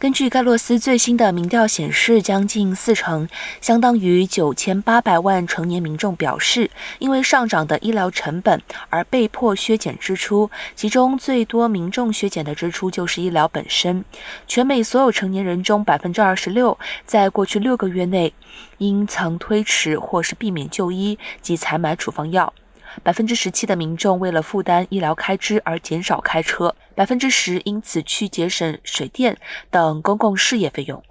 根据盖洛斯最新的民调显示，将近四成，相当于九千八百万成年民众表示，因为上涨的医疗成本而被迫削减支出。其中最多民众削减的支出就是医疗本身。全美所有成年人中，百分之二十六在过去六个月内因曾推迟或是避免就医及采买处方药。百分之十七的民众为了负担医疗开支而减少开车，百分之十因此去节省水电等公共事业费用。